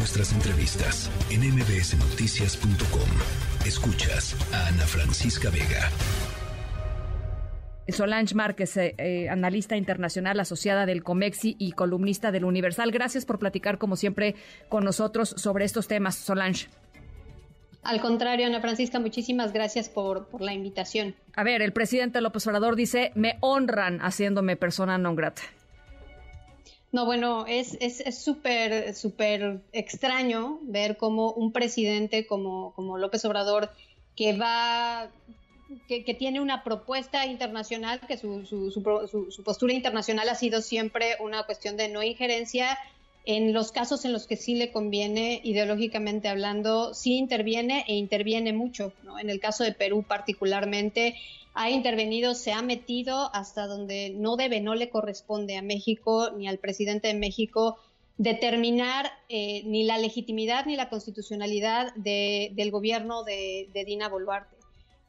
nuestras entrevistas en mbsnoticias.com. Escuchas a Ana Francisca Vega. Solange Márquez, eh, eh, analista internacional asociada del COMEXI y columnista del Universal. Gracias por platicar, como siempre, con nosotros sobre estos temas, Solange. Al contrario, Ana Francisca, muchísimas gracias por, la invitación. A ver, el presidente López Obrador dice, me honran haciéndome persona non grata. No, bueno, es súper, es, súper extraño ver cómo un presidente como, como López Obrador, que va que, tiene una propuesta internacional, que su, su, su, postura internacional ha sido siempre una cuestión de no injerencia. En los casos en los que sí le conviene, ideológicamente hablando, sí interviene e interviene mucho. En el caso de Perú particularmente, ha intervenido, se ha metido hasta donde no debe, no le corresponde a México ni al presidente de México determinar eh, ni la legitimidad ni la constitucionalidad del gobierno de Dina Boluarte.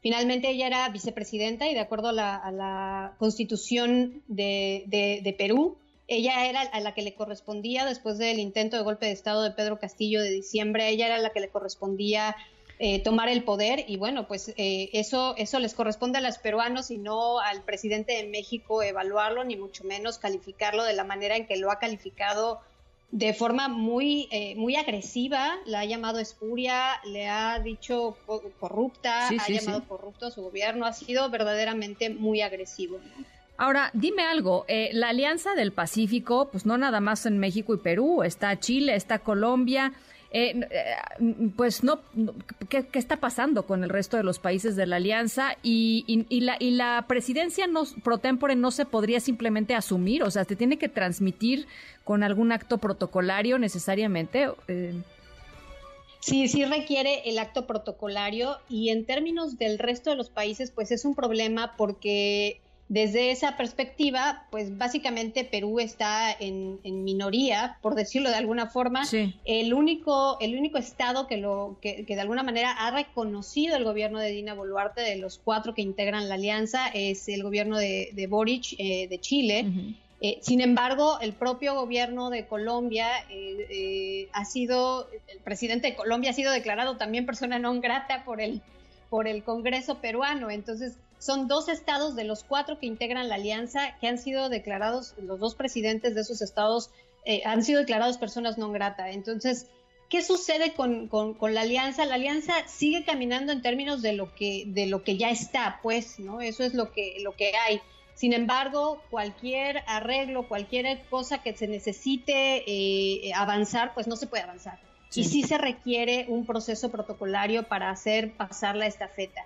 Finalmente ella era vicepresidenta y de acuerdo a la, constitución de, Perú, ella era a la que le correspondía después del intento de golpe de Estado de Pedro Castillo de diciembre, ella era la que le correspondía eh, tomar el poder y bueno, pues eh, eso, eso les corresponde a los peruanos y no al presidente de México evaluarlo, ni mucho menos calificarlo de la manera en que lo ha calificado de forma muy, eh, muy agresiva, la ha llamado espuria, le ha dicho corrupta, ha llamado corrupto a su gobierno, ha sido verdaderamente muy agresivo. Ahora, dime algo, eh, la Alianza del Pacífico, pues no nada más en México y Perú, está Chile, está Colombia, eh, eh, pues no, ¿qué, está pasando con el resto de los países de la alianza? Y, la, y la presidencia no, pro tempore no se podría simplemente asumir, o sea, ¿te tiene que transmitir con algún acto protocolario necesariamente? Eh, sí, sí requiere el acto protocolario y en términos del resto de los países, pues es un problema porque desde esa perspectiva, pues básicamente Perú está en, minoría, por decirlo de alguna forma. El, único, el único estado que, lo, que, de alguna manera ha reconocido el gobierno de Dina Boluarte, de los cuatro que integran la alianza, es el gobierno de, Boric eh, de Chile. Eh, sin embargo, el propio gobierno de Colombia eh, ha sido, el presidente de Colombia ha sido declarado también persona non grata por el, por el Congreso peruano. Entonces, son dos estados de los cuatro que integran la alianza que han sido declarados, los dos presidentes de esos estados eh, han sido declarados personas no grata. Entonces, ¿qué sucede con, la alianza? La alianza sigue caminando en términos de lo que, de lo que ya está, pues, ¿no? Eso es lo que, lo que hay. Sin embargo, cualquier arreglo, cualquier cosa que se necesite eh, avanzar, pues no se puede avanzar. Y sí se requiere un proceso protocolario para hacer pasar la estafeta.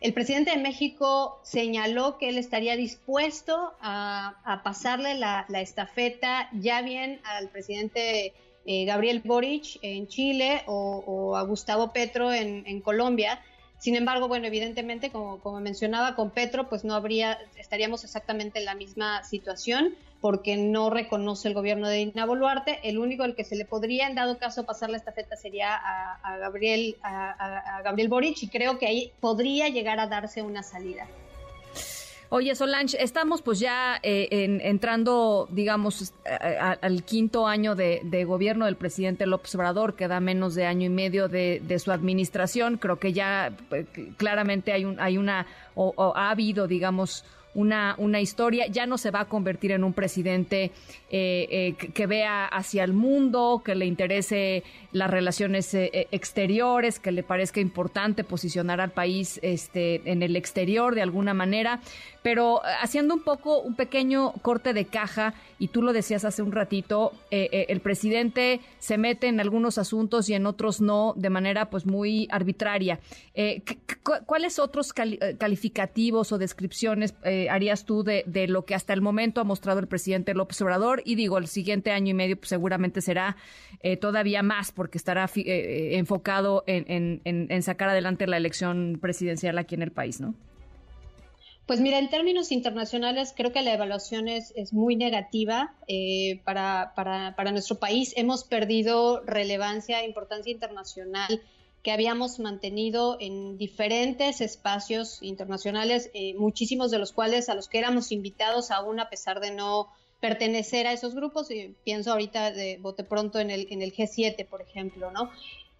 El presidente de México señaló que él estaría dispuesto a, pasarle la, estafeta ya bien al presidente eh, Gabriel Boric en Chile o, a Gustavo Petro en, Colombia. Sin embargo, bueno, evidentemente, como, como mencionaba con Petro, pues no habría, estaríamos exactamente en la misma situación porque no reconoce el gobierno de Dina Boluarte. El único al que se le podría, en dado caso, pasar la estafeta sería a, Gabriel, a, Gabriel Boric, y creo que ahí podría llegar a darse una salida. Oye, Solange, estamos pues ya eh, entrando, digamos, al quinto año de, gobierno del presidente López Obrador, que da menos de año y medio de, su administración. Creo que ya pues, claramente hay, un, hay una, o ha habido, digamos, una, una historia, ya no se va a convertir en un presidente eh, eh, que, vea hacia el mundo, que le interese las relaciones eh, exteriores, que le parezca importante posicionar al país este, en el exterior de alguna manera, pero haciendo un poco un pequeño corte de caja, y tú lo decías hace un ratito, el presidente se mete en algunos asuntos y en otros no, de manera pues muy arbitraria. ¿Cuáles otros calificativos o descripciones harías tú de, de lo que hasta el momento ha mostrado el presidente López Obrador? Y digo, el siguiente año y medio pues, seguramente será eh, todavía más porque estará eh, eh, enfocado en, en, sacar adelante la elección presidencial aquí en el país, ¿no? Pues mira, en términos internacionales creo que la evaluación es, es muy negativa para, para, para, nuestro país. Hemos perdido relevancia, importancia internacional que habíamos mantenido en diferentes espacios internacionales, muchísimos de los cuales a los que éramos invitados aún a pesar de no pertenecer a esos grupos, y pienso ahorita de bote pronto en el, en el G7, por ejemplo, ¿no?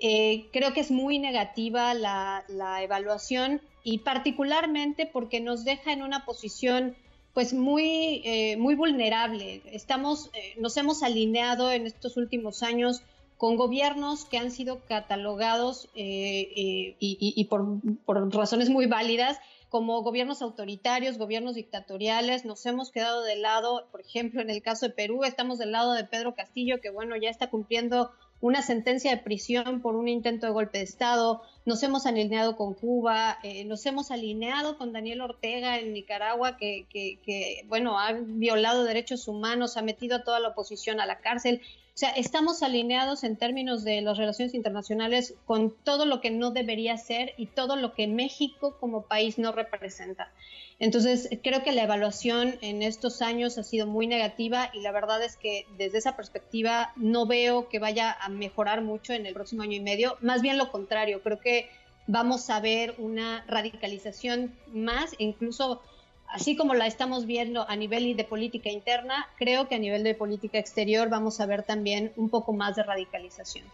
Eh, creo que es muy negativa la, evaluación y particularmente porque nos deja en una posición pues muy, eh, muy vulnerable. Estamos, eh, nos hemos alineado en estos últimos años con gobiernos que han sido catalogados y, por, por, razones muy válidas como gobiernos autoritarios, gobiernos dictatoriales. Nos hemos quedado de lado, por ejemplo, en el caso de Perú, estamos del lado de Pedro Castillo, que bueno, ya está cumpliendo una sentencia de prisión por un intento de golpe de Estado, nos hemos alineado con Cuba, eh, nos hemos alineado con Daniel Ortega en Nicaragua, que, que, bueno, ha violado derechos humanos, ha metido a toda la oposición a la cárcel. O sea, estamos alineados en términos de las relaciones internacionales con todo lo que no debería ser y todo lo que México como país no representa. Entonces, creo que la evaluación en estos años ha sido muy negativa y la verdad es que desde esa perspectiva no veo que vaya a mejorar mucho en el próximo año y medio. Más bien lo contrario, creo que vamos a ver una radicalización más, incluso así como la estamos viendo a nivel de política interna, creo que a nivel de política exterior vamos a ver también un poco más de radicalización.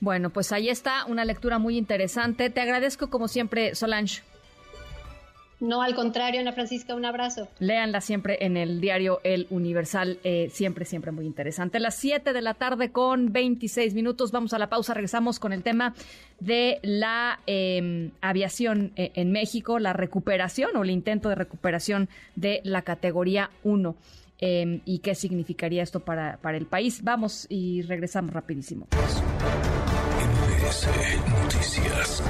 Bueno, pues ahí está una lectura muy interesante. Te agradezco como siempre, Solange. No, al contrario, Ana Francisca, un abrazo. Léanla siempre en el diario El Universal, eh, siempre, siempre muy interesante. las 7 de la tarde con 26 minutos, vamos a la pausa, regresamos con el tema de la em, aviación eh, en México, la recuperación o el intento de recuperación de la categoría 1. Em, y qué significaría esto para, para el país. Vamos y regresamos rapidísimo. Noticias.